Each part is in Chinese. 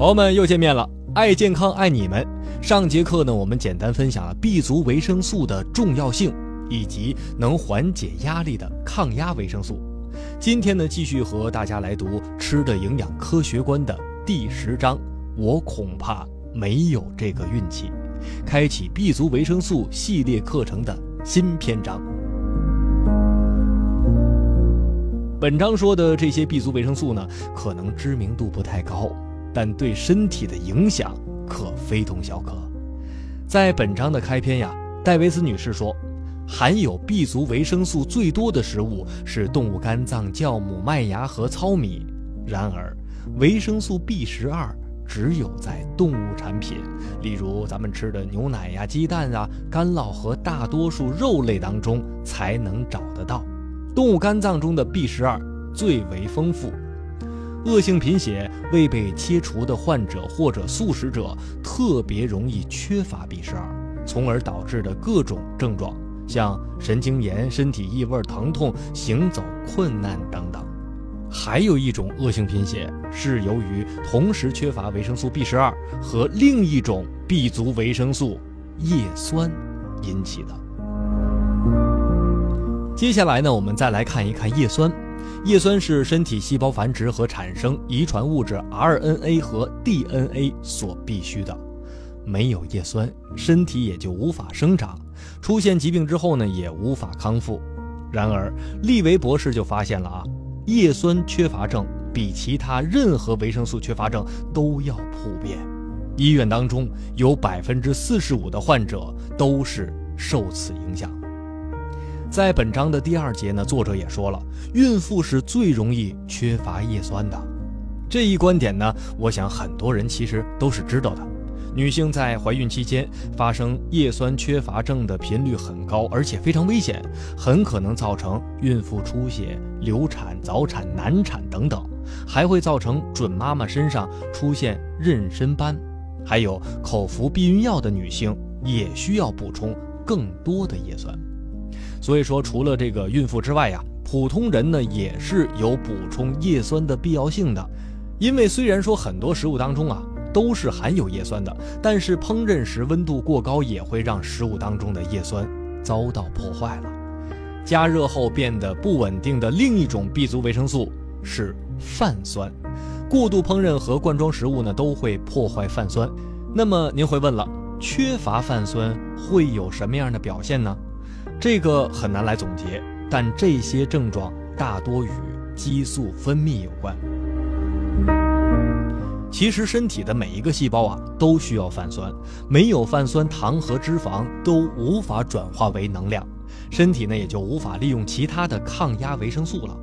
朋友们又见面了，爱健康爱你们。上节课呢，我们简单分享了 B 族维生素的重要性，以及能缓解压力的抗压维生素。今天呢，继续和大家来读《吃的营养科学观》的第十章。我恐怕没有这个运气，开启 B 族维生素系列课程的新篇章。本章说的这些 B 族维生素呢，可能知名度不太高，但对身体的影响可非同小可。在本章的开篇呀，戴维斯女士说，含有 B 族维生素最多的食物是动物肝脏、酵母、麦芽和糙米。然而，维生素 B 十二只有在动物产品，例如咱们吃的牛奶呀、鸡蛋啊、干酪和大多数肉类当中才能找得到。动物肝脏中的 B 十二最为丰富，恶性贫血、未被切除的患者或者素食者特别容易缺乏 B 十二，从而导致的各种症状，像神经炎、身体异味、疼痛、行走困难等等。还有一种恶性贫血是由于同时缺乏维生素 B 十二和另一种 B 族维生素叶酸引起的。接下来呢，我们再来看一看叶酸。叶酸是身体细胞繁殖和产生遗传物质 RNA 和 DNA 所必须的。没有叶酸，身体也就无法生长，出现疾病之后呢，也无法康复。然而，利维博士就发现了啊，叶酸缺乏症比其他任何维生素缺乏症都要普遍。医院当中有百分之四十五的患者都是受此影响。在本章的第二节呢，作者也说了，孕妇是最容易缺乏叶酸的。这一观点呢，我想很多人其实都是知道的。女性在怀孕期间发生叶酸缺乏症的频率很高，而且非常危险，很可能造成孕妇出血、流产、早产、难产等等，还会造成准妈妈身上出现妊娠斑。还有口服避孕药的女性也需要补充更多的叶酸。所以说，除了这个孕妇之外呀，普通人呢也是有补充叶酸的必要性的。因为虽然说很多食物当中啊都是含有叶酸的，但是烹饪时温度过高也会让食物当中的叶酸遭到破坏了。加热后变得不稳定的另一种 B 族维生素是泛酸。过度烹饪和罐装食物呢都会破坏泛酸。那么您会问了，缺乏泛酸会有什么样的表现呢？这个很难来总结，但这些症状大多与激素分泌有关。其实身体的每一个细胞啊都需要泛酸，没有泛酸，糖和脂肪都无法转化为能量，身体呢也就无法利用其他的抗压维生素了。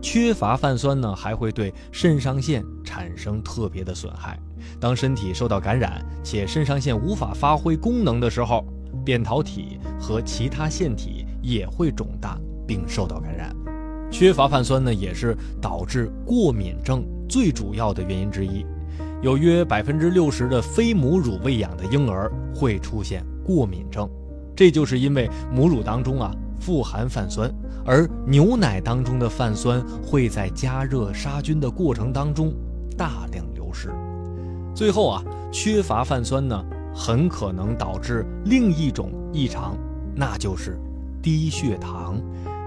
缺乏泛酸呢，还会对肾上腺产生特别的损害。当身体受到感染，且肾上腺无法发挥功能的时候。扁桃体和其他腺体也会肿大并受到感染，缺乏泛酸呢，也是导致过敏症最主要的原因之一。有约百分之六十的非母乳喂养的婴儿会出现过敏症，这就是因为母乳当中啊富含泛酸，而牛奶当中的泛酸会在加热杀菌的过程当中大量流失，最后啊缺乏泛酸呢。很可能导致另一种异常，那就是低血糖。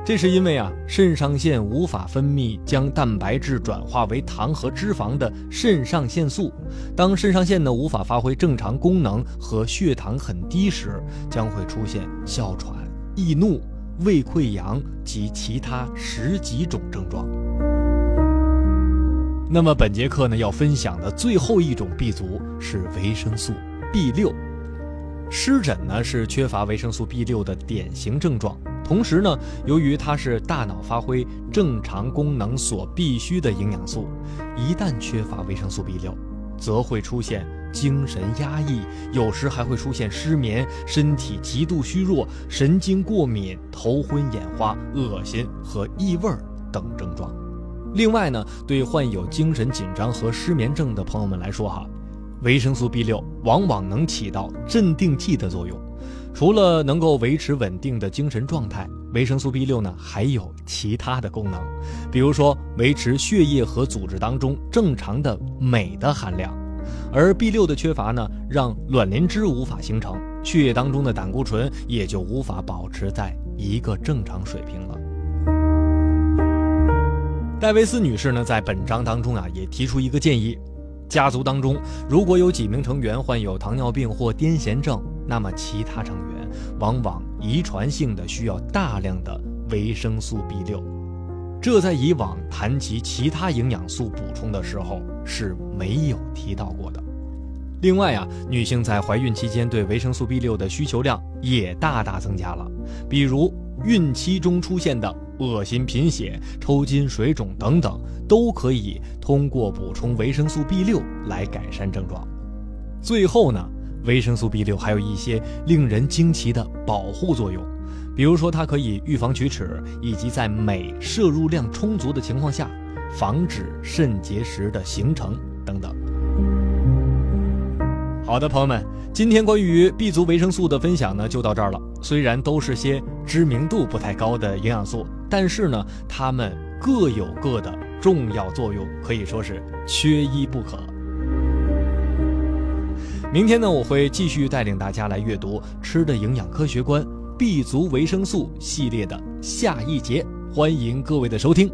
这是因为啊，肾上腺无法分泌将蛋白质转化为糖和脂肪的肾上腺素。当肾上腺呢无法发挥正常功能和血糖很低时，将会出现哮喘、易怒、胃溃疡及其他十几种症状。那么本节课呢要分享的最后一种 B 族是维生素。B 六，湿疹呢是缺乏维生素 B 六的典型症状。同时呢，由于它是大脑发挥正常功能所必需的营养素，一旦缺乏维生素 B 六，则会出现精神压抑，有时还会出现失眠、身体极度虚弱、神经过敏、头昏眼花、恶心和异味等症状。另外呢，对患有精神紧张和失眠症的朋友们来说，哈。维生素 B 六往往能起到镇定剂的作用，除了能够维持稳定的精神状态，维生素 B 六呢还有其他的功能，比如说维持血液和组织当中正常的镁的含量。而 B 六的缺乏呢，让卵磷脂无法形成，血液当中的胆固醇也就无法保持在一个正常水平了。戴维斯女士呢，在本章当中啊，也提出一个建议：家族当中如果有几名成员患有糖尿病或癫痫症，那么其他成员往往遗传性的需要大量的维生素 B 六，这在以往谈及其他营养素补充的时候是没有提到过的。另外啊，女性在怀孕期间对维生素 B 六的需求量也大大增加了，比如孕期中出现的。恶心、贫血、抽筋、水肿等等，都可以通过补充维生素 B 六来改善症状。最后呢，维生素 B 六还有一些令人惊奇的保护作用，比如说它可以预防龋齿，以及在镁摄入量充足的情况下，防止肾结石的形成等等。好的，朋友们，今天关于 B 族维生素的分享呢，就到这儿了。虽然都是些知名度不太高的营养素。但是呢，它们各有各的重要作用，可以说是缺一不可。明天呢，我会继续带领大家来阅读《吃的营养科学观》B 族维生素系列的下一节，欢迎各位的收听。